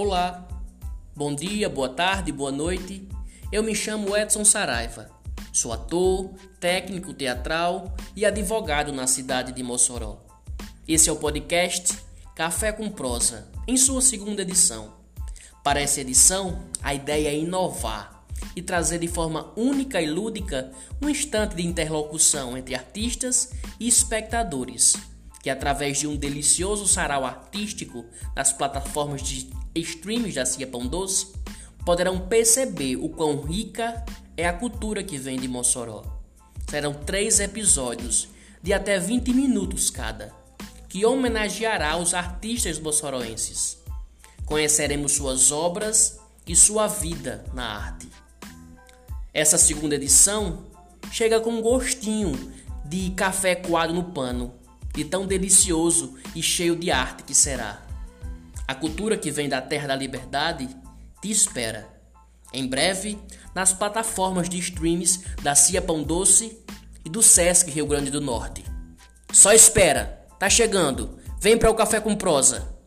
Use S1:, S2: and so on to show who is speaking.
S1: Olá, bom dia, boa tarde, boa noite. Eu me chamo Edson Saraiva. Sou ator, técnico teatral e advogado na cidade de Mossoró. Esse é o podcast Café com Prosa, em sua segunda edição. Para essa edição, a ideia é inovar e trazer de forma única e lúdica um instante de interlocução entre artistas e espectadores que através de um delicioso sarau artístico nas plataformas streams da Cia Pão Doce, poderão perceber o quão rica é a cultura que vem de Mossoró. Serão três episódios de até 20 minutos cada, que homenageará os artistas moçoroenses. Conheceremos suas obras e sua vida na arte. Essa segunda edição chega com um gostinho de café coado no pano, de tão delicioso e cheio de arte que será. A cultura que vem da Terra da Liberdade te espera. Em breve, nas plataformas de streams da Cia Pão Doce e do Sesc Rio Grande do Norte. Só espera, tá chegando. Vem para o Café com Prosa.